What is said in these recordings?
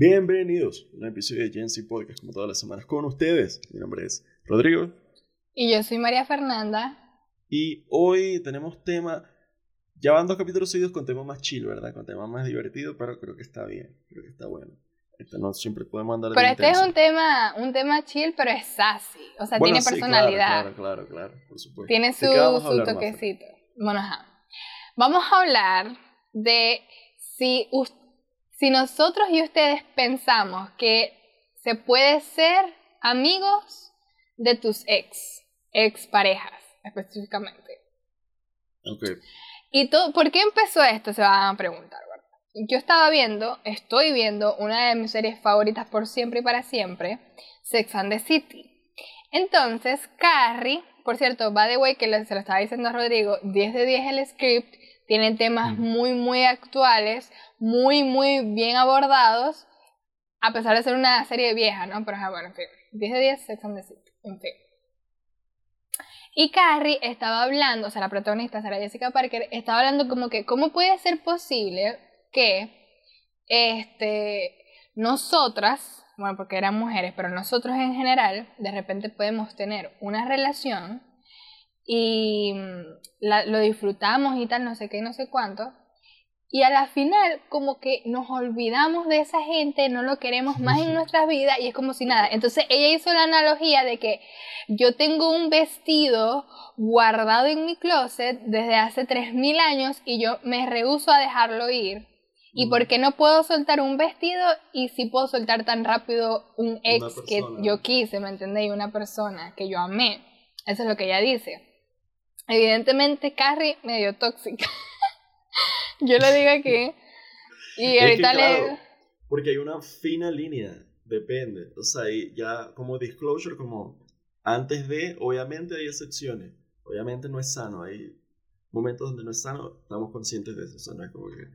Bienvenidos a un episodio de Gen Z Podcast, como todas las semanas, con ustedes. Mi nombre es Rodrigo. Y yo soy María Fernanda. Y hoy tenemos tema. Ya van dos capítulos seguidos con temas más chill, ¿verdad? Con temas más divertidos, pero creo que está bien. Creo que está bueno. Este no siempre podemos andar Pero este es un tema, un tema chill, pero es sassy. O sea, tiene personalidad. Claro, claro, claro, por supuesto. Tiene su, su toquecito. Bueno, ajá. Vamos a hablar de si, si nosotros y ustedes pensamos que se puede ser amigos de tus ex, ex parejas específicamente. Ok. ¿Y todo, por qué empezó esto? Se van a preguntar, ¿verdad? Yo estaba viendo, estoy viendo una de mis series favoritas por siempre y para siempre, Sex and the City. Entonces, Carrie, por cierto, by the way, que se lo estaba diciendo a Rodrigo, 10 de 10 el script, tiene temas muy, muy actuales, muy, muy bien abordados, a pesar de ser una serie vieja, ¿no? Pero bueno, en fin, 10 de 10 Sex and the City, en fin. Y Carrie estaba hablando, o sea, la protagonista, Sarah Jessica Parker, estaba hablando como que, ¿cómo puede ser posible que este, nosotras, bueno, porque eran mujeres, pero nosotros en general, de repente podemos tener una relación y mm, lo disfrutamos y tal, no sé qué, no sé cuánto, y a la final, como que nos olvidamos de esa gente, no lo queremos más en nuestras vidas y es como si nada. Entonces ella hizo la analogía de que yo tengo un vestido guardado en mi closet desde hace 3.000 años y yo me rehuso a dejarlo ir. ¿Y por qué no puedo soltar un vestido y sí puedo soltar tan rápido un ex que yo quise, ¿me entendéis? Una persona que yo amé. Eso es lo que ella dice. Evidentemente, Carrie medio tóxica. Yo le digo aquí. Y ahorita le. Porque hay una fina línea, depende. O sea, ya como disclosure, como antes de, obviamente hay excepciones. Obviamente no es sano. Hay momentos donde no es sano, estamos conscientes de eso. O sea, no es como que.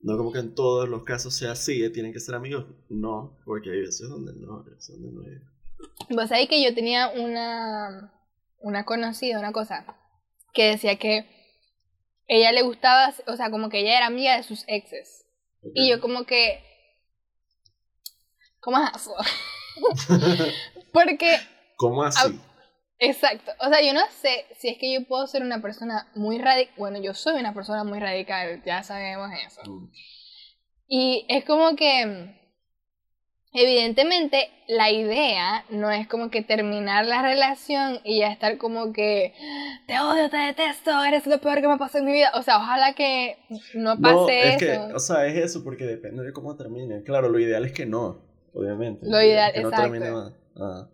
No como que en todos los casos sea así, ¿eh? tienen que ser amigos. No, porque hay veces donde no, veces donde no hay. Vos sabés que yo tenía una, una conocida, una cosa, que decía que ella le gustaba, o sea, como que ella era amiga de sus exes. Y yo como que... ¿Cómo es eso? Porque... ¿Cómo así? Exacto. O sea, yo no sé si es que yo puedo ser una persona muy radical. Bueno, yo soy una persona muy radical, ya sabemos eso. Mm. Y es como que Evidentemente, la idea no es como que terminar la relación y ya estar como que te odio, te detesto, eres lo peor que me pasó en mi vida. O sea, ojalá que no pase no, es eso. Que, o sea, es eso porque depende de cómo termine. Claro, lo ideal es que no, obviamente. Lo ideal, es que exacto. No termine ah.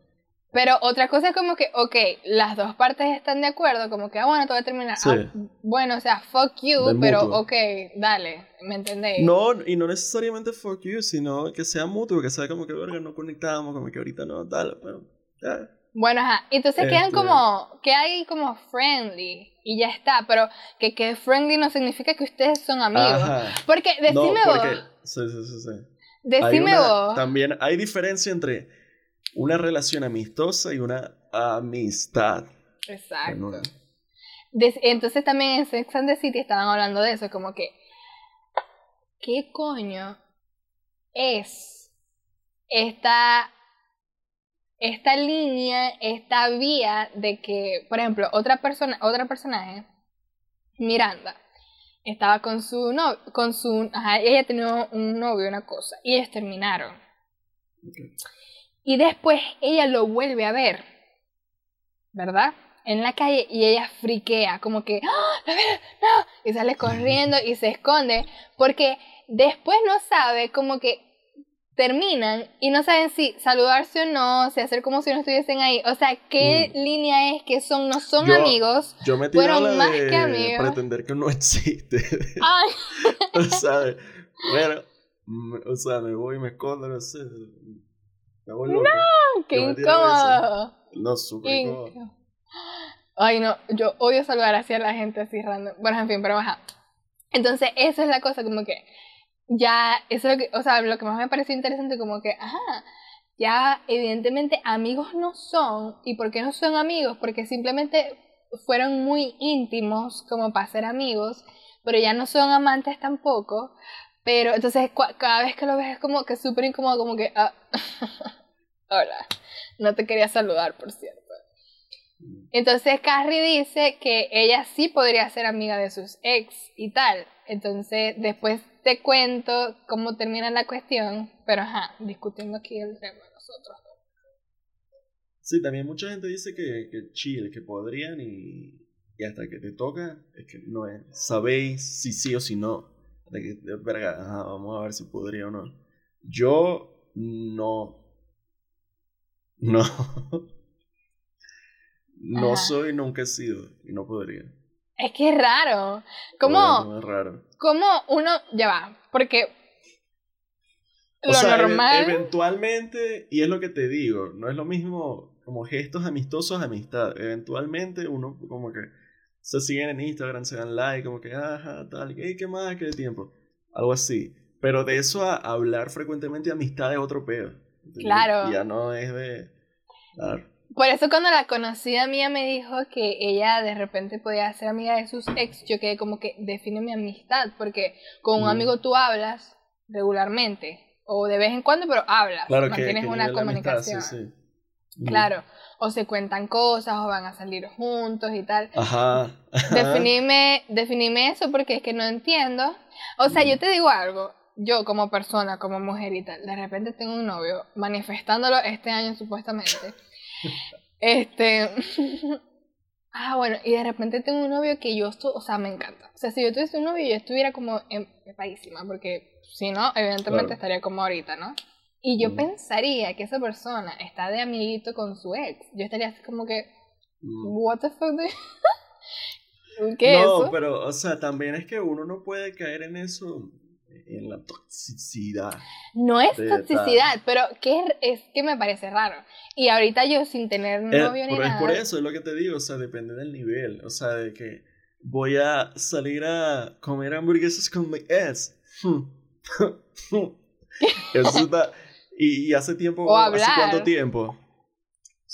Pero otra cosa es como que, ok, las dos partes están de acuerdo, como que, ah, bueno, todo va a terminar. Ah, bueno, o sea, fuck you, pero ok, dale, ¿me entendéis? No, y no necesariamente fuck you, sino que sea mutuo, que sea como que, verga, no conectamos, como que ahorita no, dale, bueno, ya. Bueno, ajá, entonces quedan este como, que hay como friendly, y ya está, pero que que friendly no significa que ustedes son amigos. Porque, decime no, porque, vos. Sí, sí, sí, sí. Decime vos. También hay diferencia entre una relación amistosa y una amistad. Exacto. Entonces también en Sex and the City estaban hablando de eso, como que, ¿qué coño es esta, esta línea, esta vía de que, por ejemplo, otra persona, otra personaje, Miranda, estaba con su novio, con su, ajá, ella tenía un novio, una cosa, y ellos terminaron. Y después ella lo vuelve a ver, ¿verdad? En la calle y ella friquea, como que, ¡Ah, ¡No, no! Y sale corriendo y se esconde, porque después no sabe, como que terminan y no saben si saludarse o no, si hacer como si no estuviesen ahí. O sea, ¿qué mm. línea es que son, no son amigos? Yo me fueron más que amigos. pretender que no existe. Ay. o sea, bueno, o sea, me voy y me escondo, no sé. No, qué incómodo. No, súper incómodo. Ay, no, yo odio saludar así a la gente así random. Bueno, en fin, pero baja. Entonces, esa es la cosa, como que ya, eso es lo que, o sea, lo que más me pareció interesante, como que, ajá, ya evidentemente amigos no son. ¿Y por qué no son amigos? Porque simplemente fueron muy íntimos como para ser amigos, pero ya no son amantes tampoco, Pero entonces cada vez que lo ves es como que súper incómodo, como que... ah, Hola, no te quería saludar, por cierto. Entonces Carrie dice que ella sí podría ser amiga de sus ex y tal. Entonces después te cuento cómo termina la cuestión, pero ajá, discutiendo aquí el tema nosotros. Sí, también mucha gente dice que, que chill, que podrían y, y hasta que te toca, es que no es. Sabéis si sí o si no. De que, de verga, ajá, vamos a ver si podría o no. Yo no. No. No soy, nunca he sido y no podría. Es que es raro. ¿Cómo, Es raro. cómo uno... Ya va, porque... O Lo sea, e- normal... eventualmente, y es lo que te digo, no es lo mismo como gestos amistosos, amistad. Eventualmente uno como que se siguen en Instagram, se dan like, como que, ajá, tal, hey, ¿qué más? ¿Qué tiempo? Algo así. Pero de eso a hablar frecuentemente de amistad es otro peo. Claro. Ya no es de... Claro. Por eso cuando la conocida mía me dijo que ella de repente podía ser amiga de sus ex, yo quedé como que define mi amistad, porque con un Mm. amigo tú hablas regularmente, o de vez en cuando, pero hablas, Claro que, mantienes que una nivel de amistad, comunicación. sí, sí. Claro, o se cuentan cosas, o van a salir juntos y tal. Ajá. Definime, definime eso porque es que no entiendo. O sea, yo te digo algo, yo como persona, como mujer y tal, de repente tengo un novio manifestándolo este año supuestamente. Este. ah, bueno, y de repente tengo un novio que yo, o sea, me encanta. O sea, si yo tuviese un novio, yo estuviera como empepadísima, porque si no, evidentemente Claro. estaría como ahorita, ¿no? Y yo Mm. pensaría que esa persona está de amiguito con su ex. Yo estaría así como que, Mm. ¿What the fuck? ¿Qué es no, eso? pero, o sea, también es que uno no puede caer en eso, en la toxicidad. No es toxicidad, pero que es, es que me parece raro. Y ahorita yo sin tener Eh, novio ni por, es nada. por eso, es lo que te digo, o sea, depende del nivel, o sea, de que voy a salir a comer hamburguesas con mi ex. Eso está... Y, y hace tiempo, O ¿hace hablar. cuánto tiempo?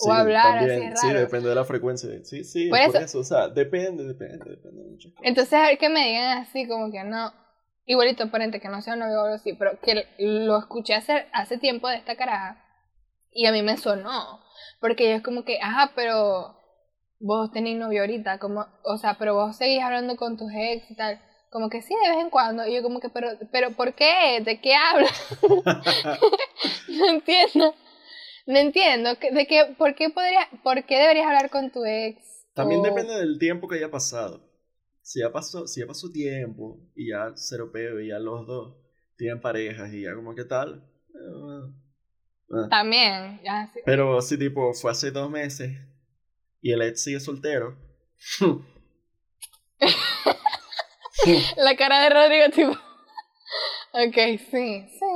O hablar, así es Sí, raro. depende de la frecuencia. Sí, sí, Por por, eso- eso. o sea, depende, depende, depende de muchas cosas. Entonces, a ver que me digan así, como que no. Igualito, aparente que no sea un novio o algo así, pero que lo escuché hace, hace tiempo de esta caraja y a mí me sonó. Porque yo es como que, ajá, pero vos tenés novio ahorita, como, o sea, pero vos seguís hablando con tus ex y tal. Como que sí, de vez en cuando. Y yo como que, pero, pero ¿por qué? ¿De qué hablas? no entiendo. No entiendo. ¿De qué, por, qué podría, ¿Por qué deberías hablar con tu ex? También O- depende del tiempo que haya pasado. Si ya pasó, si ya pasó tiempo y ya cero peo y ya los dos tienen parejas y ya como que tal. eh, eh. También, ya sí. Pero si tipo fue hace dos meses y el ex sigue soltero. La cara de Rodrigo, tipo. Ok, sí, sí.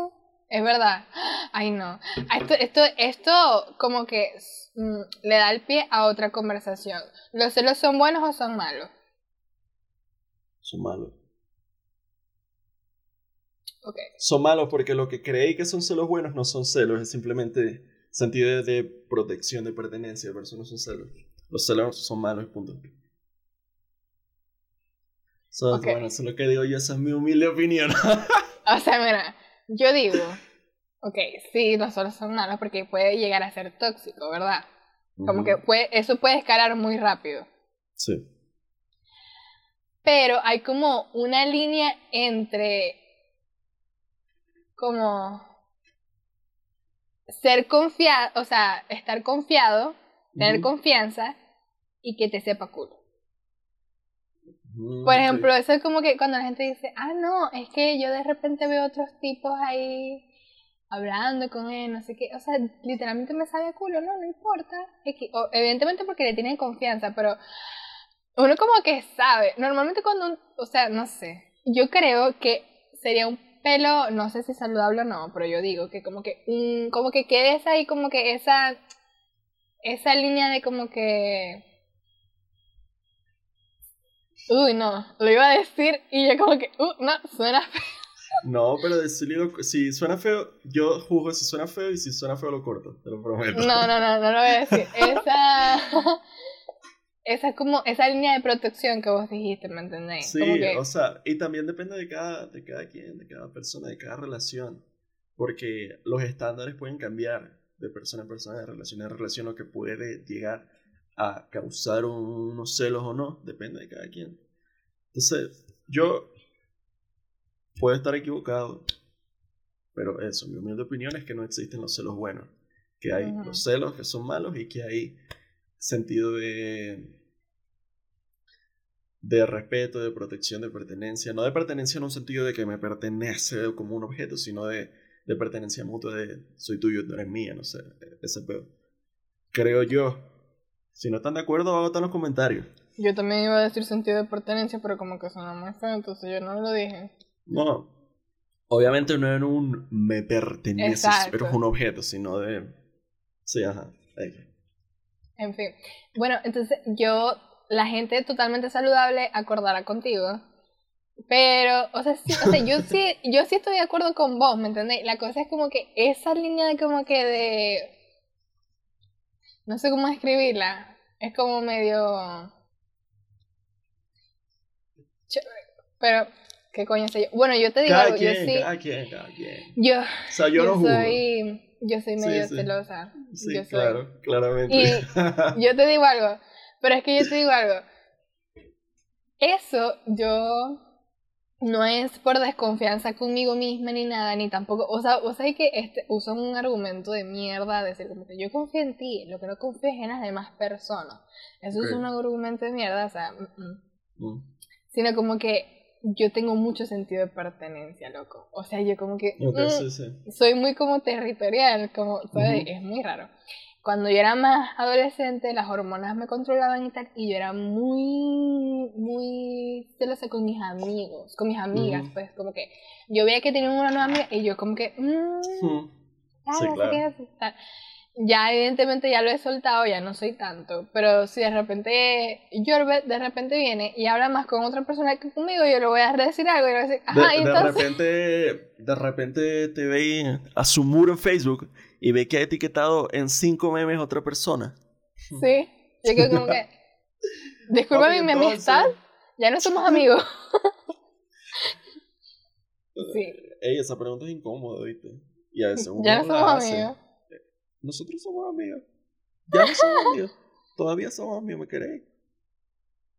Es verdad. Ay, no. Esto, esto, esto como que mm, le da el pie a otra conversación. ¿Los celos son buenos o son malos? son malos. Ok. Son malos porque lo que creéis que son celos buenos no son celos, es simplemente sentido de, de protección, de pertenencia, pero eso no son celos. Los celos son malos, punto. So. Bueno, eso es lo que digo yo, esa es mi humilde opinión. O sea, mira, yo digo, ok, sí, los celos son malos porque puede llegar a ser tóxico, ¿verdad? Como que puede, eso puede escalar muy rápido. Sí. Pero hay como una línea entre como ser confiado, o sea, estar confiado, tener confianza y que te sepa culo. Ujú, Por sí. ejemplo, eso es como que cuando la gente dice, ah, no, es que yo de repente veo otros tipos ahí hablando con él, no sé qué, o sea, literalmente me sabe a culo, no, no importa. O- evidentemente porque le tienen confianza, pero uno como que sabe, normalmente cuando, un- o sea, no sé, yo creo que sería un pelo, no sé si saludable o no, pero yo digo que como que, un, como que quedes ahí como que esa, esa línea de como que... Uy, no, lo iba a decir y yo como que, uh, no, suena feo. No, pero decirle lo- si suena feo, yo juzgo si suena feo y si suena feo lo corto, te lo prometo. No, no, no, no lo voy a decir. Esa... esa es como esa línea de protección que vos dijiste, ¿me entendéis? Sí, o sea, y también depende de cada, de cada quien, de cada persona, de cada relación, porque los estándares pueden cambiar de persona en persona, de relación en relación, lo que puede llegar a causar unos celos o no, depende de cada quien. Entonces, yo puedo estar equivocado, pero eso, mi humilde opinión es que no existen los celos buenos, que hay los celos que son malos y que hay sentido de de respeto, de protección, de pertenencia, no de pertenencia en un sentido de que me pertenece como un objeto, sino de, de pertenencia mutua de soy tuyo, tú eres mía, no sé, ese pedo. Creo yo. Si no están de acuerdo, hagan en los comentarios. Yo también iba a decir sentido de pertenencia, pero como que suena muy feo, entonces yo no lo dije. No. Obviamente no en un me perteneces, pero es un objeto, sino de. Sí, ajá. En fin. Bueno, entonces yo, la gente totalmente saludable acordará contigo. Pero, o sea, o sea yo, sí, yo sí estoy de acuerdo con vos, ¿me entendés? La cosa es como que esa línea de como que de... No sé cómo escribirla. Es como medio... Pero, ¿qué coño sé yo? Bueno, yo te digo algo, yo sí... Cada quien, cada quien. Yo, o sea, yo, no soy... Yo soy medio celosa. Sí, claro, claramente. Y yo te digo algo, pero es que yo te digo algo. Eso yo no es por desconfianza conmigo misma ni nada, ni tampoco, o sea, o sea que este, uso un argumento de mierda, de decir como que yo confío en ti, lo que no confío es en las demás personas. Eso es un argumento de mierda, o sea, mm. sino como que yo tengo mucho sentido de pertenencia, loco. O sea, yo como que mm, soy muy como territorial, como, Es muy raro. Cuando yo era más adolescente, las hormonas me controlaban y tal, y yo era muy, muy celosa con mis amigos, con mis amigas, pues como que yo veía que tenían una nueva amiga y yo como que, mmm, sí, claro. Ya evidentemente ya lo he soltado, ya no soy tanto, pero si de repente Jorbet de repente viene y habla más con otra persona que conmigo, yo le voy a decir algo y le voy a decir, ajá, de, de repente, de repente te ve a su muro en Facebook y ve que ha etiquetado en cinco memes a otra persona. Sí, yo creo como que, disculpa mi amistad, ya no somos amigos. sí. Ey, esa pregunta es incómoda, ¿viste? Y a veces ya no somos amigos. Nosotros somos amigos. Ya no somos amigos. Todavía somos amigos, ¿me queréis?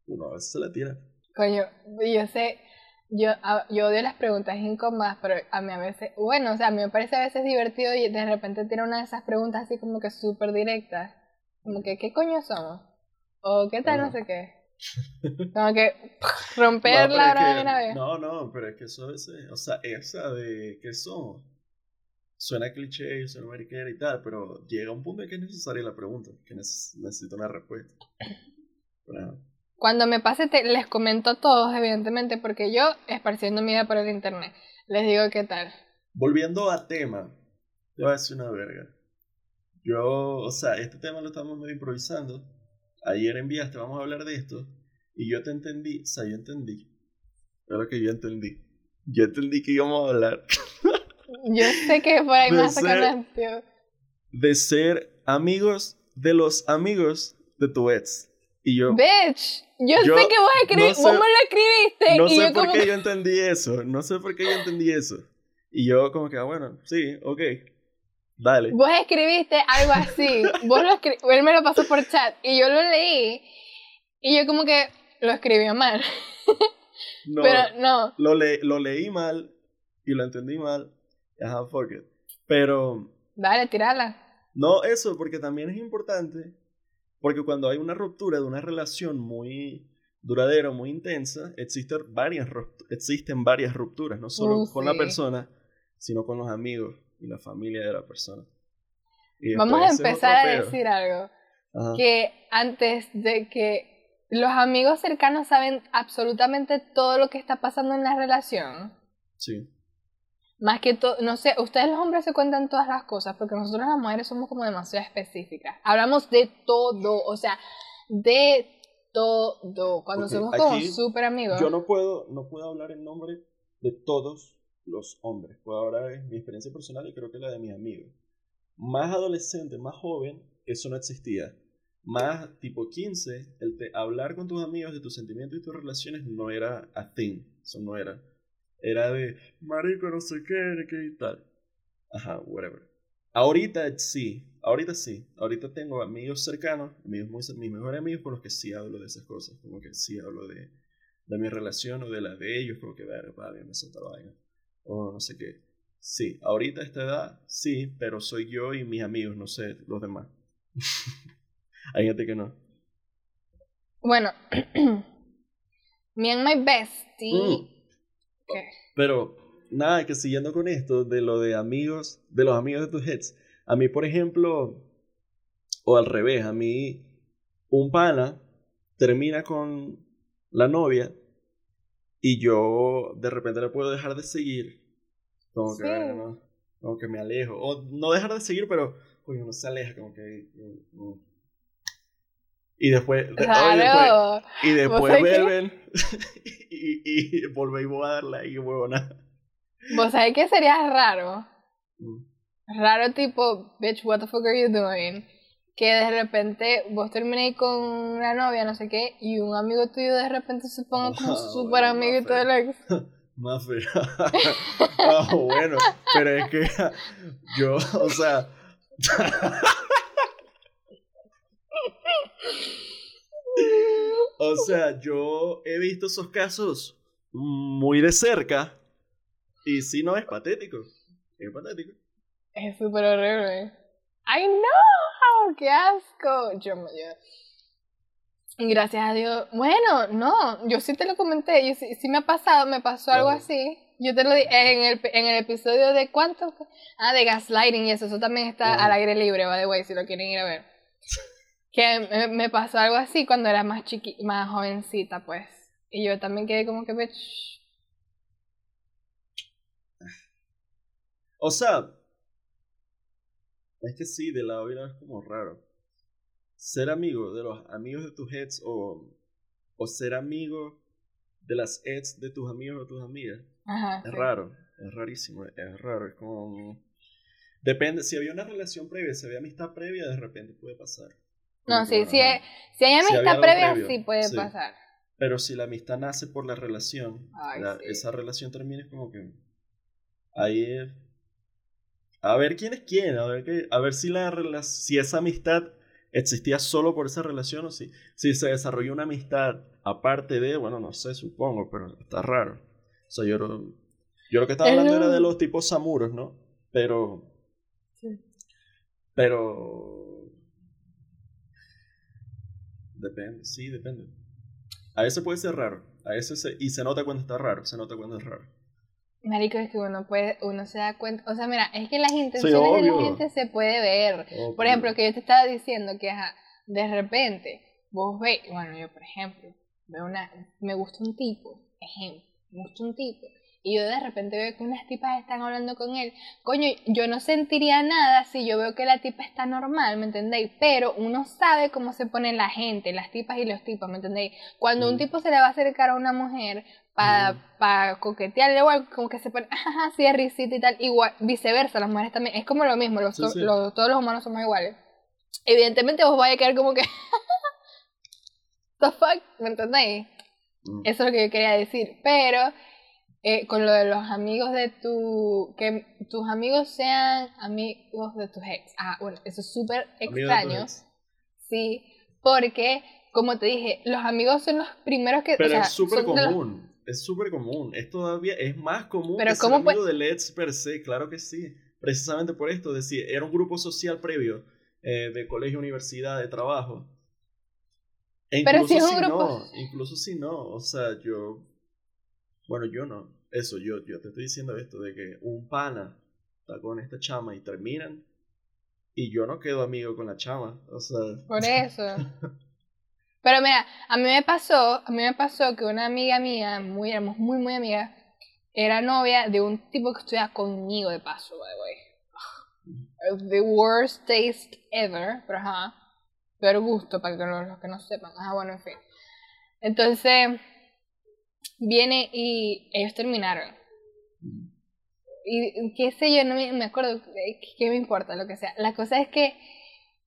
Uno a veces se la tira. Coño, yo sé, yo, yo odio las preguntas incómodas, pero a mí a veces, bueno, o sea, a mí me parece a veces divertido y de repente tiene una de esas preguntas así como que súper directas. Como que, ¿qué coño somos? O ¿qué tal no sé qué? Como que romper la hora de una vez. No, no, pero es que eso es, o sea, esa de ¿qué somos? Suena cliché, suena mariquera y tal, pero llega un punto en que es necesaria la pregunta, que necesito una respuesta. Cuando me pase, te, les comento a todos, evidentemente, porque yo, esparciendo mi vida por el internet, les digo qué tal. Volviendo a tema, te voy a decir una verga. Yo, o sea, este tema lo estamos medio improvisando. Ayer enviaste, vamos a hablar de esto. Y yo te entendí, o sea, yo entendí. Claro que yo entendí. Yo entendí que íbamos a hablar Yo sé que por ahí más De ser amigos de los amigos de tu ex. Y yo. Bitch, yo, sé que vos, escribí, vos me lo escribiste. No sé por qué yo entendí eso. No sé por qué yo entendí eso. Y yo, como que, ah, bueno, sí, ok. Dale. Vos escribiste algo así. vos lo Él me lo pasó por chat. Y yo lo leí. Y yo, como que lo escribió mal. no, Pero no. Lo, le lo leí mal. Y lo entendí mal. Ajá, fuck it. Pero. Dale, tirala. No, eso, porque también es importante. Porque cuando hay una ruptura de una relación muy duradera, muy intensa, existen varias, existen varias rupturas, no solo uh, con la persona, sino con los amigos y la familia de la persona. Vamos a empezar a decir algo. Que antes de que los amigos cercanos saben absolutamente todo lo que está pasando en la relación. Sí. Más que todo, no sé, ustedes los hombres se cuentan todas las cosas, porque nosotros las mujeres somos como demasiado específicas. Hablamos de todo, o sea, de todo. Cuando somos como súper amigos. Yo no puedo, no puedo hablar en nombre de todos los hombres. Puedo hablar de mi experiencia personal y creo que la de mis amigos. Más adolescente, más joven, eso no existía. más tipo 15, el hablar con tus amigos de tus sentimientos y tus relaciones no era a thing. Eso no era. Era de, marico, no sé qué, qué y tal. Ajá, whatever. Ahorita sí, ahorita sí. Ahorita tengo amigos cercanos, amigos muy, mis mejores amigos con los que sí hablo de esas cosas. Como que sí hablo de, de mi relación o de la de ellos, como que, ver, vale, me solta la vaina. O no sé qué. Sí, ahorita a esta edad, sí, pero soy yo y mis amigos, no sé, los demás. Hay gente que no. Bueno, me and my bestie. Mm. Pero, nada, que siguiendo con esto de lo de amigos, de los amigos de tus heads. A mí, por ejemplo, o al revés, a mí, un pana termina con la novia y yo de repente le puedo dejar de seguir. Como que, ¿no? como que me alejo. O no dejar de seguir, pero coño, no se aleja, como que. Mm, mm. Y después, y después, vuelven y, y volvéis a darle ahí, huevona. ¿Vos sabés qué sería raro? Mm. Raro tipo, bitch, what the fuck are you doing? Que de repente vos terminéis con una novia, no sé qué, y un amigo tuyo de repente se ponga como ah, súper amiguito del ex. Más feo. Ah, bueno, pero es que yo, o sea. O sea, yo he visto esos casos muy de cerca y sí, no, es patético. Es patético. Es súper horrible. I know, qué asco. Yo me Gracias a Dios. Bueno, no, yo sí te lo comenté, yo sí, me ha pasado, me pasó algo así. Yo te lo dije en el, en el episodio de cuánto, ah, de gaslighting y eso, eso también está al aire libre, by the way, si lo quieren ir a ver. Que me, pasó algo así cuando era más chiqui, más jovencita, pues. Y yo también quedé como que, bitch. O sea, es que sí, de la vida es como raro. Ser amigo de los amigos de tus heads o, o ser amigo de las heads de tus amigos o tus amigas. es raro, es rarísimo, es raro, es como... Depende, si había una relación previa, si había amistad previa, de repente puede pasar. No, sí, si, si hay amistad previa, sí puede pasar. Pero si la amistad nace por la relación, esa relación termina como que. Ahí es. A ver quién es quién, a ver, qué, a ver si, la, si esa amistad existía solo por esa relación o si, si se desarrolló una amistad aparte de, bueno, no sé, supongo, pero está raro. O sea, yo, yo lo que estaba hablando era de los tipos samuros, ¿no? Pero. Sí. Pero Depende, sí, depende. A veces puede ser raro. A veces se, y se nota cuando está raro, se nota cuando es raro. Marico, es que uno puede, uno se da cuenta, o sea, mira, es que las intenciones de la gente se puede ver. Por ejemplo, que yo te estaba diciendo que de repente vos ves, bueno, yo por ejemplo, veo una, me gusta un tipo, ejemplo, me gusta un tipo, y yo de repente veo que unas tipas están hablando con él, coño, yo no sentiría nada si yo veo que la tipa está normal, ¿me entendéis? Pero uno sabe cómo se pone la gente, las tipas y los tipos, ¿me entendéis? Cuando un mm. tipo se le va a acercar a una mujer para mm. coquetearle o algo, como que se pone, así de risita y tal, igual, viceversa, las mujeres también, es como lo mismo, los, todos los humanos somos iguales. Evidentemente vos vais a quedar como que, the fuck, ¿me entendéis? Mm. Eso es lo que yo quería decir, pero eh, con lo de los amigos de tu. que tus amigos sean amigos de tus ex. Ah, bueno, eso es súper extraño. Sí, porque, como te dije, los amigos son los primeros que. Pero es súper común. Es súper común. Es todavía. Es más común Pero que ser amigo del ex per se. Claro que sí. Precisamente por esto. Decir, era un grupo social previo eh, de colegio, universidad, de trabajo. E Pero si es un grupo. No, incluso si no. O sea, yo bueno, yo no. Eso, yo, yo te estoy diciendo esto, de que un pana está con esta chama y terminan y yo no quedo amigo con la chama. O sea... Por eso. Pero mira, a mí me pasó, a mí me pasó que una amiga mía, muy, éramos muy, muy amigas, era novia de un tipo que estudia conmigo de paso, by the way. The worst taste ever, pero ajá. Peor gusto, para que los que no sepan. Ajá, bueno, en fin. Entonces, viene y ellos terminaron. Y qué sé yo, no me, acuerdo, qué me importa, lo que sea. La cosa es que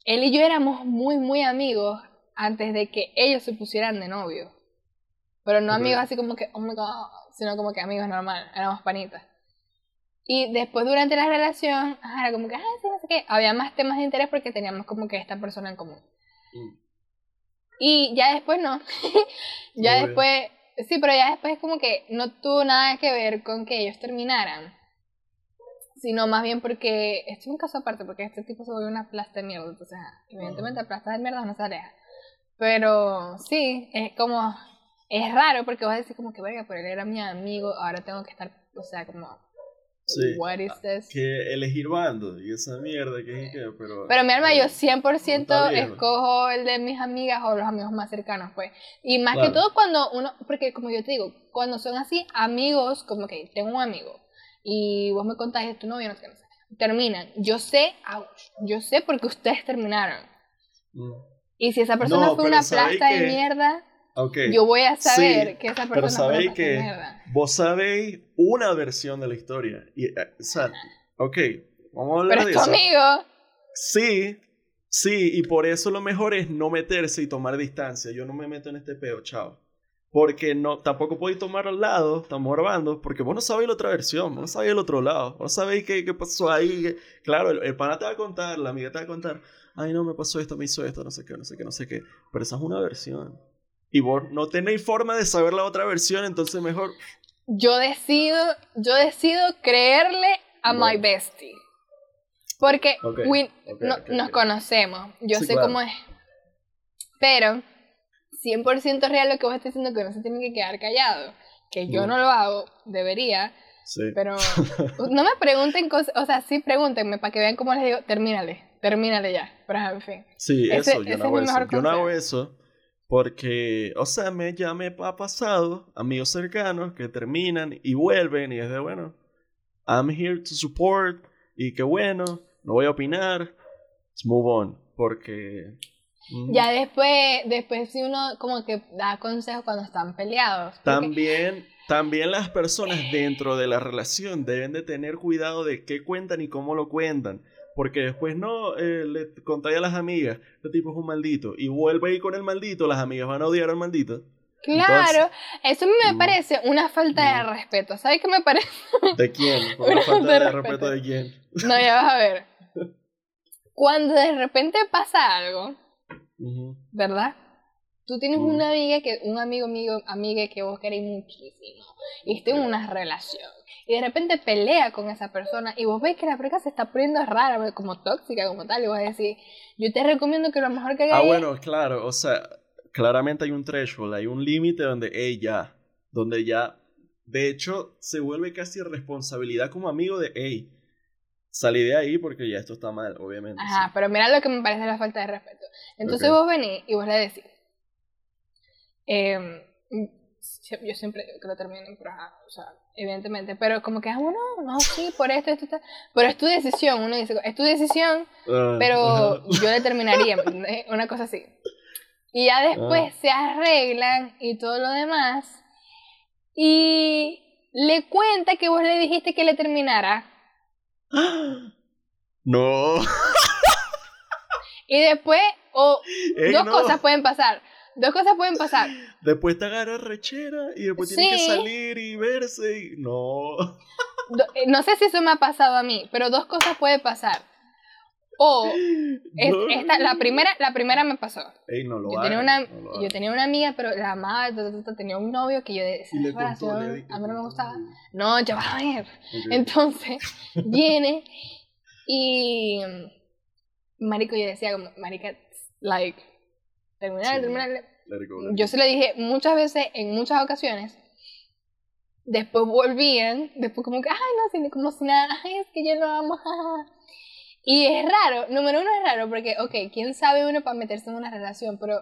él y yo éramos muy, muy amigos antes de que ellos se pusieran de novio. Pero no amigos así como que, oh my god, sino como que amigos normal, éramos panitas. Y después durante la relación, era como que, ah, sí, no sé qué, había más temas de interés porque teníamos como que esta persona en común. Mm. Y ya después no. ya Obvio. después, sí, pero ya después como que no tuvo nada que ver con que ellos terminaran. Sino más bien porque, esto es un caso aparte, porque este tipo se volvió una plasta de mierda. Entonces, evidentemente, plasta de mierda no se aleja. Pero sí, es como, es raro porque vas a decir como que, verga, pero él era mi amigo, ahora tengo que estar, o sea, como, Sí. what is this? Que elegir bando y esa mierda que es que, pero... Pero mi alma, yo eh, 100% está bien. escojo el de mis amigas o los amigos más cercanos, pues. Y más que todo cuando uno, porque como yo te digo, cuando son así amigos, como que tengo un amigo y vos me contás de tu novio, no sé qué, no sé. Terminan. Yo sé, ouch, yo sé porque ustedes terminaron. mm. Y si esa persona No, fue una ¿sabéis plasta de mierda, Ok. yo voy a saber Sí, que esa Pero persona una sabéis que mierda. vos sabéis una versión de la historia. Y, eh, o sea, ok, vamos a hablar Pero de es eso. amigo. Sí, sí, y por eso lo mejor es no meterse y tomar distancia. Yo no me meto en este peo, chao. Porque no, tampoco podéis tomar al lado, estamos grabando, porque vos no sabéis la otra versión, vos no sabéis el otro lado, vos no sabéis qué, qué pasó ahí. claro, el, el pana te va a contar, la amiga te va a contar, ay no, me pasó esto, me hizo esto, no sé qué, no sé qué, no sé qué. Pero esa es una versión. Y vos no tenéis forma de saber la otra versión, entonces mejor... yo decido, yo decido creerle a my Bueno. bestie. Porque Ok, we- ok, no- ok, nos conocemos, yo Sí, sé claro. cómo es. Pero 100% real lo que vos estás diciendo que no se tiene que quedar callado. Que yo Mm. no lo hago, debería, Sí. pero no me pregunten cosas, o sea, sí pregúntenme para que vean cómo les digo, termínale, termínale ya. Pero en fin. Sí, Ese- eso, yo ese no es hago eso. Yo no hago eso porque, o sea, me, ya me ha pasado amigos cercanos que terminan y vuelven y es de, bueno, I'm here to support y qué bueno, no voy a opinar, let's move on, porque... mm, Ya después, después si uno como que da consejos cuando están peleados. porque- También, también las personas dentro de la relación deben de tener cuidado de qué cuentan y cómo lo cuentan. Porque después no eh, le contáis a las amigas, este tipo es un maldito, y vuelve ahí con el maldito, las amigas van a odiar al maldito. Claro, eso me parece una falta de respeto. ¿Sabes qué me parece? ¿De quién? Por Una falta de respeto respeto. de quién. No, ya vas a ver. Cuando de repente pasa algo. ¿verdad? Tú tienes una amiga que, un amigo, amigo, amiga que vos queréis muchísimo. Y está en una relación. Y de repente pelea con esa persona. Y vos ves que la pareja se está poniendo rara, como tóxica, como tal. Y vos decís, yo te recomiendo que lo mejor que hagas Ah, es- bueno, claro, o sea, claramente hay un threshold, hay un límite donde, ey, ya, donde ya, de hecho, se vuelve casi responsabilidad como amigo de, hey, salí de ahí porque ya esto está mal, obviamente. Ajá, sí. pero mira lo que me parece la falta de respeto. Entonces vos venís y vos le decís, em, yo siempre digo que lo terminen, pero ajá, o sea, evidentemente, pero como que, ah, bueno, no, sí, por esto, esto, esto, pero es tu decisión, uno dice, es tu decisión, Ah, pero ajá. yo le terminaría, ¿me entiendes? Una cosa así. Y ya después Ah. se arreglan y todo lo demás, y le cuenta que vos le dijiste que le terminara, No. y después, o Ey, dos no. cosas pueden pasar, dos cosas pueden pasar. Después te agarra rechera y después tiene que Sí. salir y verse y... No. Do- eh, no sé si eso me ha pasado a mí, pero dos cosas puede pasar. O es- No. esta, la primera, la primera me pasó. Ey, no lo Yo tenía una, no yo tenía una amiga, pero la amaba, tenía un novio que yo de esa relación, le- a mí no me le gustaba. contó. No, ya va a ver. Ok. Entonces, viene y marico yo decía como, marica, like, terminar, Sí. terminar. Let it go, let it Yo se lo dije muchas veces, en muchas ocasiones. Después volvían, después como que, ay, no, como si nada, ay, es que yo lo amo. jajaja". Y es raro, número uno es raro, porque, ok, quién sabe uno para meterse en una relación, pero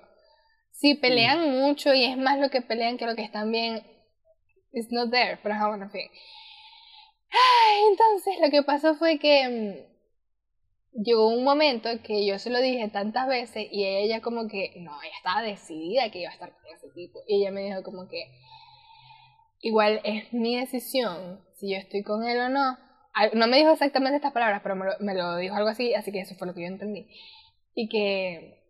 si pelean mucho y es más lo que pelean que lo que están bien, it's not there, pero bueno, en fin. Ay, entonces lo que pasó fue que mm, llegó un momento que yo se lo dije tantas veces y ella como que, no, ella estaba decidida que iba a estar con ese tipo. Y ella me dijo como que, igual es mi decisión si yo estoy con él o no. No me dijo exactamente estas palabras, pero me lo, me lo dijo algo así, así que eso fue lo que yo entendí. y que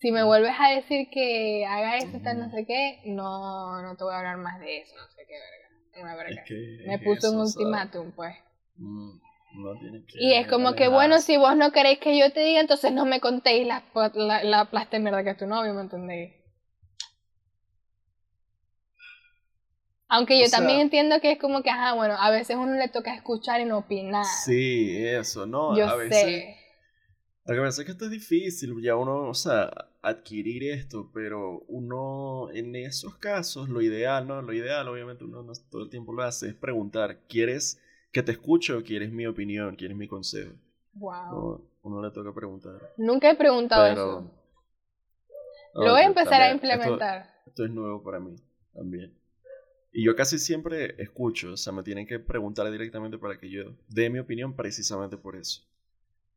si me vuelves a decir que haga eso, tal, no sé qué, no, no te voy a hablar más de eso, no sé qué verga. Una verga. Es que me puso un ultimátum, pues. Mm, no tiene que Y es como que, bueno, si vos no queréis que yo te diga, entonces no me contéis la, la, la plasta de mierda que es tu novio, ¿me entendéis? Aunque yo O sea- también entiendo que es como que, ajá, bueno, a veces uno le toca escuchar y no opinar. Sí, eso, ¿no? yo a veces, sé. Lo que pasa es que esto es difícil, ya uno, o sea, adquirir esto, pero uno en esos casos, lo ideal, ¿no? Lo ideal, obviamente uno no todo el tiempo lo hace, es preguntar, ¿quieres que te escuche o quieres mi opinión, quieres mi consejo? Wow. No, uno le toca preguntar. Nunca he preguntado Pero... eso. Lo voy a empezar a también, implementar. Esto, es nuevo para mí también. Y yo casi siempre escucho, o sea, me tienen que preguntar directamente para que yo dé mi opinión precisamente por eso.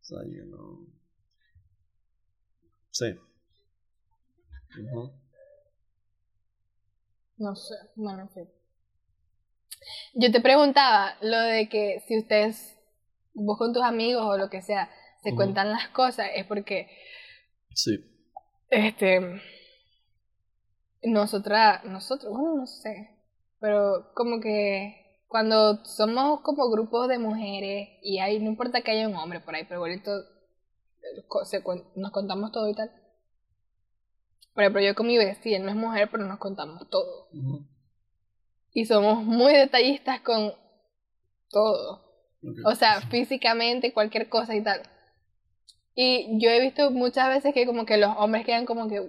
O sea, yo no... Sí. No sé, bueno, en fin. Yo te preguntaba lo de que si ustedes, vos con tus amigos o lo que sea, se cuentan las cosas, es porque, Sí. este, nosotras, nosotros, bueno, no sé, pero como que cuando somos como grupos de mujeres y hay, no importa que haya un hombre por ahí, pero igualito nos contamos todo y tal. Por ejemplo, yo con mi bestia, él no es mujer, pero nos contamos todo. Y somos muy detallistas con todo. O sea, físicamente, cualquier cosa y tal. Y yo he visto muchas veces que como que los hombres quedan como que,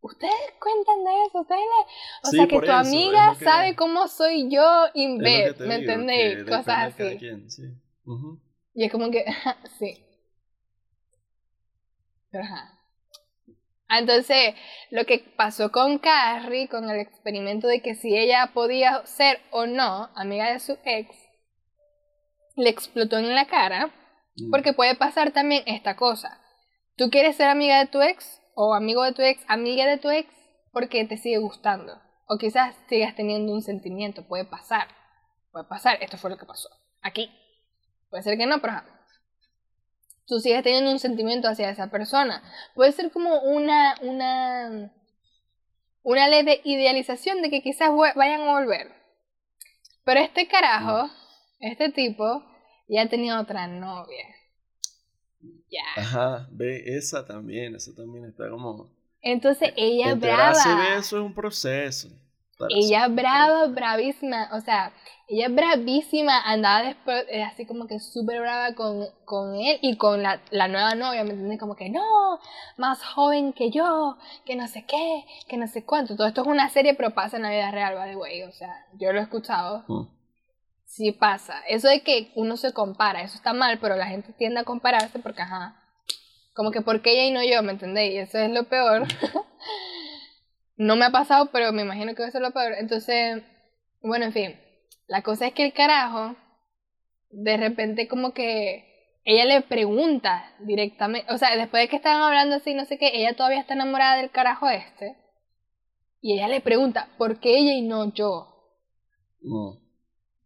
ustedes cuentan de eso, ustedes le-". O Sí, sea, que tu eso, amiga que- sabe cómo soy yo in bed, ¿me digo, entendéis? Cosas así. quien, sí. Ujú. Y es como que, sí. Pero ajá. Ah, Entonces, lo que pasó con Carrie, con el experimento de que si ella podía ser o no amiga de su ex, le explotó en la cara, Mm. porque puede pasar también esta cosa. Tú quieres ser amiga de tu ex, o amigo de tu ex, amiga de tu ex, porque te sigue gustando. O quizás sigas teniendo un sentimiento, puede pasar. Puede pasar, esto fue lo que pasó. Aquí. Puede ser que no, pero. Tú sigues teniendo un sentimiento hacia esa persona. Puede ser como una, una, una ley de idealización de que quizás vayan a volver. Pero este carajo, este tipo, ya tenía otra novia. Ya. Ajá, ve, esa también, esa también está como... Entonces ella brava. de eso es un proceso. Ella eso. brava, bravísima, o sea, ella bravísima, andaba después, eh, así como que súper brava con, con él y con la, la nueva novia, ¿me entiendes? Como que no, más joven que yo, que no sé qué, que no sé cuánto. Todo esto es una serie, pero pasa en la vida real, by the way, o sea, yo lo he escuchado. Mm. Sí pasa. Eso de que uno se compara, eso está mal, pero la gente tiende a compararse porque, ajá, como que porque ella y no yo, ¿me entendéis? Y eso es lo peor. no me ha pasado, pero me imagino que va a ser lo peor. Entonces, bueno, en fin. La cosa es que el carajo, de repente como que ella le pregunta directamente, o sea, después de que estaban hablando así, no sé qué, ella todavía está enamorada del carajo este. Y ella le pregunta, ¿por qué ella y no yo? No.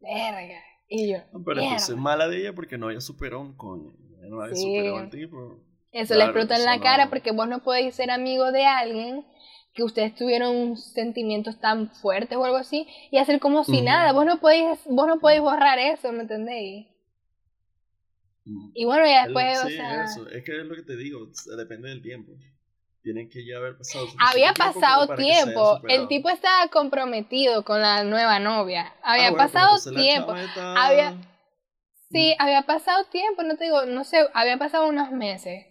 Verga. Y yo, No, Pero entonces es mala de ella porque no había superado un coño. No había Sí. superado al tipo. Eso Claro, le explota en la no- cara porque vos no podéis ser amigo de alguien que ustedes tuvieron sentimientos tan fuertes o algo así y hacer como si nada. Vos no podéis, vos no podéis borrar eso, ¿me entendéis? Mm. Y bueno, ya después, o sí, sea, eso. Es que es lo que te digo, o depende del tiempo. Tienen que ya haber pasado. había pasado tiempo. El tipo estaba comprometido con la nueva novia. Había Ah, bueno, pero pasado tiempo. está- Había- Sí, había pasado tiempo, no te digo, no sé, había pasado unos meses.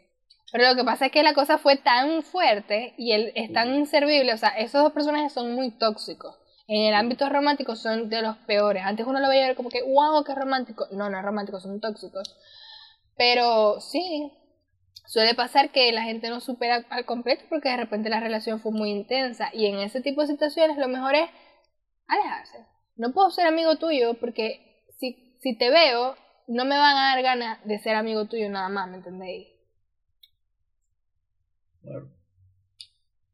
Pero lo que pasa es que la cosa fue tan fuerte y él es tan inservible, o sea, esos dos personajes son muy tóxicos. En el ámbito romántico son de los peores. Antes uno lo veía ver como que, wow, qué romántico. No, no es romántico, son tóxicos. Pero sí, suele pasar que la gente no supera al completo porque de repente la relación fue muy intensa. Y en ese tipo de situaciones lo mejor es alejarse. No puedo ser amigo tuyo porque si, si te veo, no me van a dar ganas de ser amigo tuyo nada más, ¿me entendéis? Claro.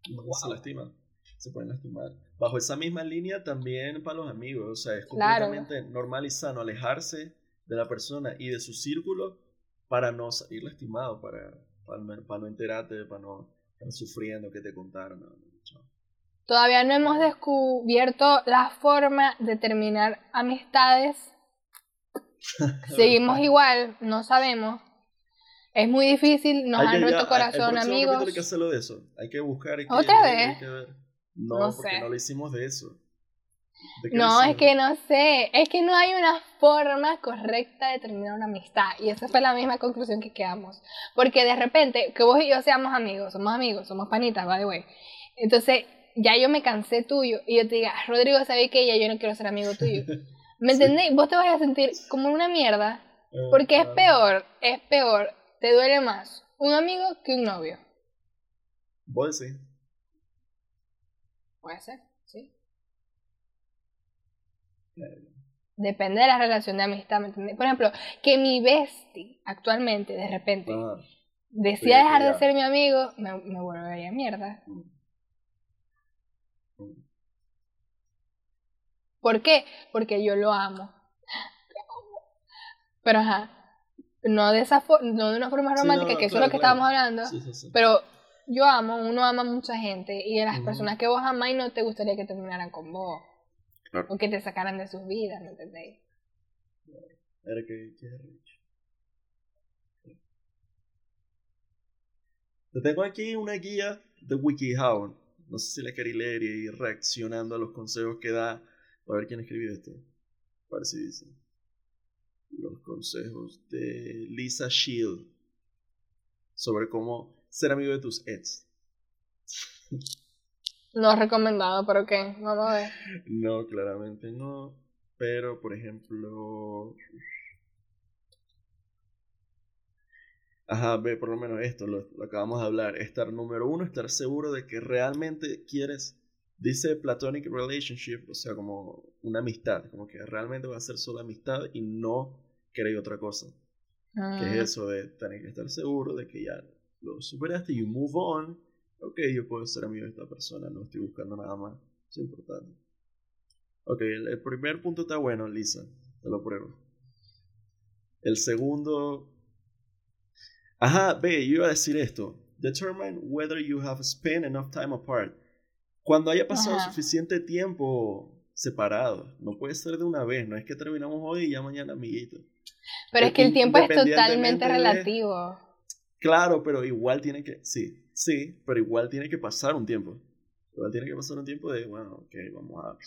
No, Se lastiman. Se pueden lastimar. Bajo esa misma línea también para los amigos. O sea, es Claro. completamente normal y sano alejarse de la persona y de su círculo para no salir lastimado, para, para no, enterarte, para no estar sufriendo que te contaron. Todavía no hemos descubierto la forma de terminar amistades. Seguimos igual, no sabemos. Es muy difícil, nos han roto corazón, amigos. Hay que hacerlo de eso. Hay que buscar. ¿Otra vez? No, porque no lo hicimos de eso. no, es que no sé. Es que no hay una forma correcta de terminar una amistad. Y esa fue la misma conclusión que quedamos. Porque de repente, que vos y yo seamos amigos, somos amigos, somos panitas, by the way. Entonces, ya yo me cansé tuyo. Y yo te diga, Rodrigo, ¿sabes que Ya yo no quiero ser amigo tuyo. ¿Me entendéis? Vos te vas a sentir como una mierda. Eh, porque es peor, es peor te duele más un amigo que un novio? Puede ser. Puede ser, sí. Depende de la relación de amistad, ¿me entiendes? Por ejemplo, que mi bestie actualmente, de repente, ah, decía dejar de ser mi amigo, me, me volvería mierda. Mm. Mm. ¿Por qué? Porque yo lo amo. Pero ajá, no de esa no de una forma romántica, que eso es lo que estábamos hablando, pero yo amo, uno ama a mucha gente y de las personas que vos amáis no te gustaría que terminaran con vos o que te sacaran de sus vidas, ¿me entendéis? Era que, Te tengo aquí una guía de WikiHow. No sé si la queréis leer y ir reaccionando a los consejos que da. A ver quién escribió esto. A ver si dice los consejos de Lisa Shield sobre cómo ser amigo de tus ex. No recomendado, pero ¿qué? Vamos a ver. No, claramente no. Pero, por ejemplo... Ajá, ve, por lo menos esto, lo, lo, acabamos de hablar. Estar número uno, estar seguro de que realmente quieres, dice Platonic Relationship, o sea, como una amistad, como que realmente va a ser solo amistad y no queréis otra cosa. Que es ah. eso de tener que estar seguro de que ya lo superaste y you move on. Ok, yo puedo ser amigo de esta persona, no estoy buscando nada más. Es importante. Ok, el, primer punto está bueno, Lisa. Te lo pruebo. El segundo. Ajá, ve, yo iba a decir esto. Determine whether you have spent enough time apart. Cuando haya pasado suficiente tiempo separado, no puede ser de una vez, no es que terminamos hoy y ya mañana amiguito. Pero es que el tiempo es totalmente relativo. Claro, pero igual tiene que, sí, sí, pero igual tiene que pasar un tiempo. Igual tiene que pasar un tiempo de, bueno, ok, vamos a...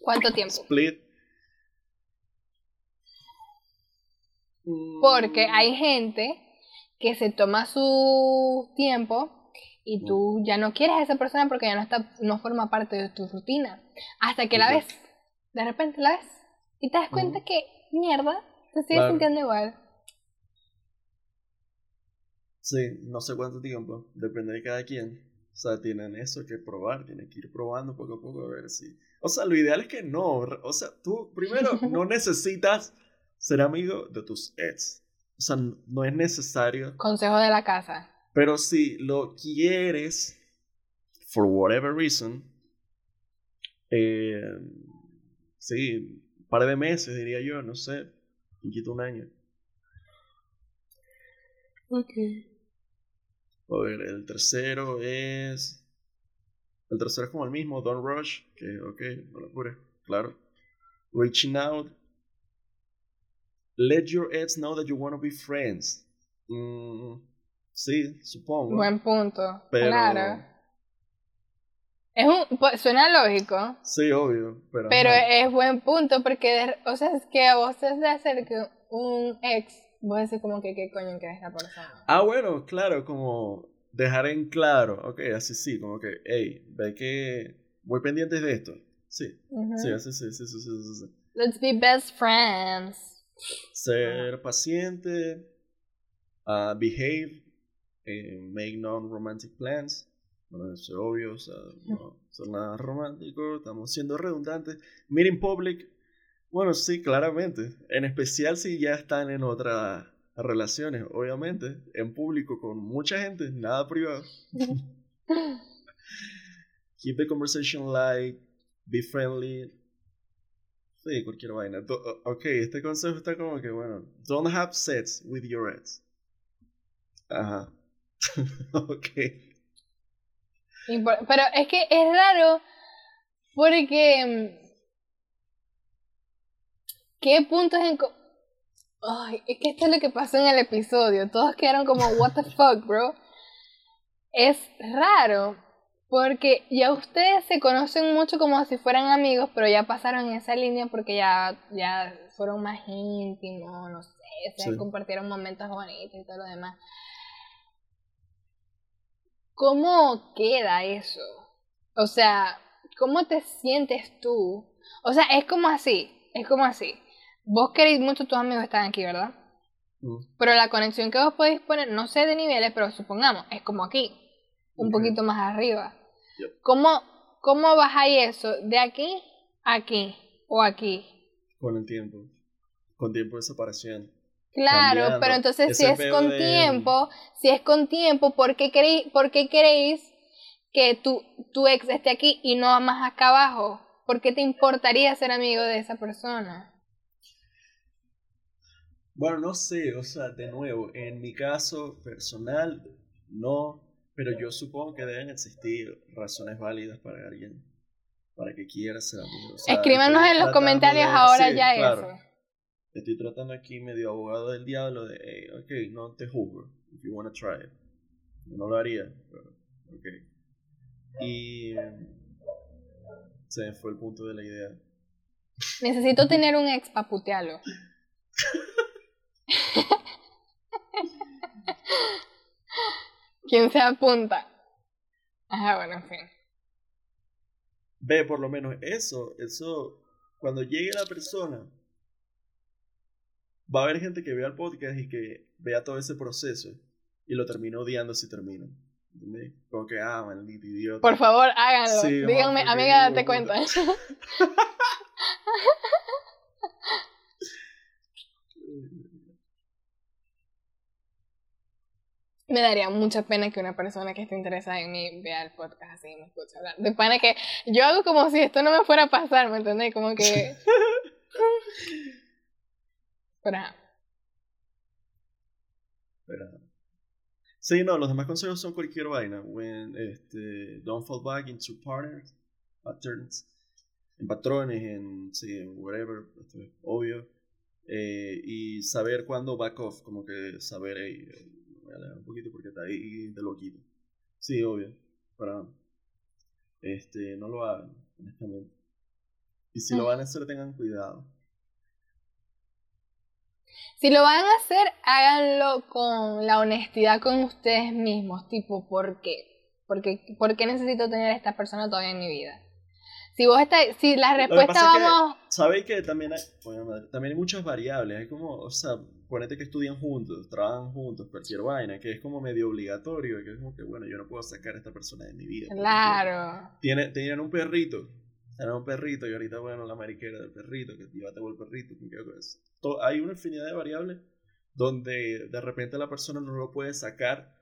¿Cuánto tiempo? Split. Porque hay gente que se toma su tiempo y tú ya no quieres a esa persona porque ya no está no forma parte de tu rutina. Hasta que la ves de repente la ves y te das cuenta que mierda te sigues sintiendo igual. Sí no sé cuánto tiempo depende de cada quien. O sea tienen eso que probar tienen que ir probando poco a poco a ver si o sea lo ideal es que no o sea tú primero no necesitas ser amigo de tus ex. O sea no es necesario consejo de la casa pero si lo quieres, for whatever reason, eh, sí, un par de meses diría yo, no sé, quito un año. Ok. A ver, el tercero es. El tercero es como el mismo, Don't Rush, que, ok, no lo apure, claro. Reaching out. Let your ex know that you want to be friends. Mm, Sí, supongo. Buen punto. Claro. Es un, pues, suena lógico. Sí, obvio. Pero, pero es buen punto porque, o sea, es que a vos te hacer que un ex, vos decís como que qué coño que esta persona. Ah, bueno, claro, como dejar en claro, ok, así sí, como que, hey, ve que muy pendientes de esto. Sí, sí, así sí, sí, sí, sí, sí, Let's be best friends. Ser paciente, uh, behave eh, make non-romantic plans. Bueno, eso es obvio, o sea, no son nada romántico, estamos siendo redundantes. Meeting public, bueno, sí, claramente. En especial si ya están en otras relaciones, obviamente. En público con mucha gente, nada privado. Keep the conversation light, be friendly. Sí, cualquier vaina. ok, este consejo está como que, bueno, don't have sex with your ex. Ajá. ok. Pero es que es raro porque... Mm, ¿Qué puntos en... Ay, es que esto es lo que pasó en el episodio. Todos quedaron como, what the fuck, bro. Es raro porque ya ustedes se conocen mucho como si fueran amigos, pero ya pasaron esa línea porque ya, ya fueron más íntimos, no sé, se compartieron momentos bonitos y todo lo demás. ¿Cómo queda eso? O sea, ¿cómo te sientes tú? O sea, es como así, es como así. Vos queréis mucho, tus amigos están aquí, ¿verdad? Mm. Pero la conexión que vos podéis poner, no sé de niveles, pero supongamos, es como aquí, un poquito más arriba. ¿Cómo, ¿Cómo bajáis eso de aquí a aquí o aquí? Con el tiempo, con tiempo de separación. Claro, pero entonces si es con tiempo, si es con tiempo, ¿por qué, queréis, ¿por qué queréis que tu, tu ex esté aquí y no más acá abajo? ¿Por qué te importaría ser amigo de esa persona? Bueno, no sé, o sea, de nuevo, en mi caso personal, no, pero yo supongo que deben existir razones válidas para alguien, para que quiera ser amigo. Escríbanos en los comentarios ahora ya eso. Estoy tratando aquí medio abogado del diablo de, hey, ok, no te juzgo, if you wanna try it. no lo haría, pero, ok. Y se fue el punto de la idea. Necesito tener un ex para putearlo. ¿Quién se apunta? Ajá, bueno, en fin. Ve, por lo menos eso, eso, cuando llegue la persona, va a haber gente que vea el podcast y que vea todo ese proceso y lo termina odiando si termina. ¿Entendés? Como que, ah, maldito idiota. Por favor, háganlo. Díganme, amiga, date cuenta. me daría mucha pena que una persona que esté interesada en mí vea el podcast así y me escuche hablar. De pena que yo hago como si esto no me fuera a pasar, ¿me entendés? Como que... Pero... Pero... Sí, no, los demás consejos son cualquier vaina. When, este, don't fall back into partners, patterns, en patrones, en, sí, en whatever, esto es obvio. Eh, y saber cuándo back off, como que saber, hey, voy a leer un poquito porque está ahí de loquito. Sí, obvio. Para. Este, no lo hagan, honestamente. Y si lo mm. van a hacer, tengan cuidado. Si lo van a hacer, háganlo con la honestidad con ustedes mismos. Tipo, ¿por qué? Porque, ¿Por qué necesito tener a esta persona todavía en mi vida? Si vos está, si la respuesta vamos... Sabéis que también hay, también hay muchas variables. Hay como, o sea, ponete que estudian juntos, trabajan juntos, cualquier vaina, que es como medio obligatorio, que es como que, bueno, yo no puedo sacar a esta persona de mi vida. Claro. Tiene, tenían un perrito, tenían un perrito y ahorita, bueno, la mariquera del perrito, que llévate el perrito, hay una infinidad de variables donde de repente la persona no lo puede sacar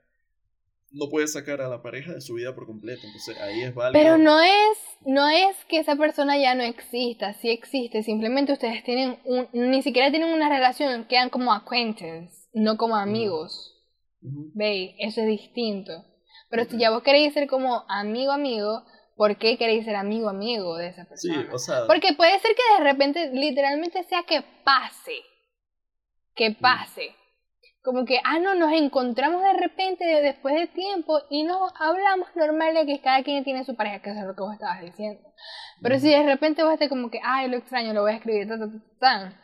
no puede sacar a la pareja de su vida por completo, entonces ahí es válido. Pero no es, no es que esa persona ya no exista, sí existe, simplemente ustedes tienen un, ni siquiera tienen una relación, quedan como acquaintance, no como amigos. ¿Veis? Eso es distinto. Pero si ya vos queréis ser como amigo amigo, ¿por qué queréis ser amigo amigo de esa persona? Sí, o sea... Porque puede ser que de repente literalmente sea que pase, que pase como que, ah, no, nos encontramos de repente después de tiempo y nos hablamos normal de que cada quien tiene su pareja, que es lo que vos estabas diciendo. Pero si de repente vos estás como que, ay, lo extraño, lo voy a escribir, ta, ta, ta,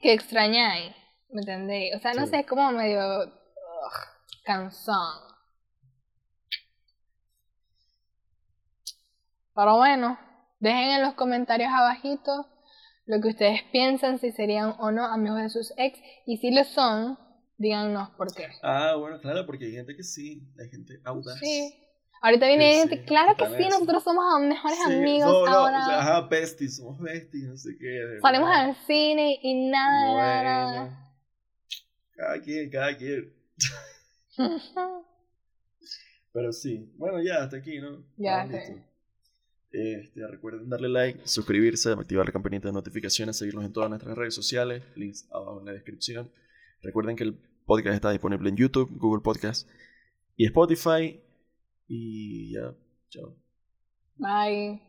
que extrañáis, ¿me entendéis? O sea, no sé, es como medio ugh, cansón. Pero bueno, dejen en los comentarios abajito lo que ustedes piensan si serían o no amigos de sus ex y si lo son, Díganos por qué. Ah, bueno, claro, porque hay gente que sí, hay gente audaz. Sí. Ahorita viene gente, claro que sí, nosotros somos mejores amigos no, no, ahora. O sea, ajá, besties, somos besties, no sé qué. Salimos al cine y nada, bueno, nada. Cada quien, cada quien. Pero sí, bueno, ya, hasta aquí, ¿no? Ya, sí. Este, recuerden darle like, suscribirse, activar la campanita de notificaciones, seguirnos en todas nuestras redes sociales, links abajo en la descripción. Recuerden que el podcast está disponible en YouTube, Google Podcast y Spotify. Y ya, chao. Bye.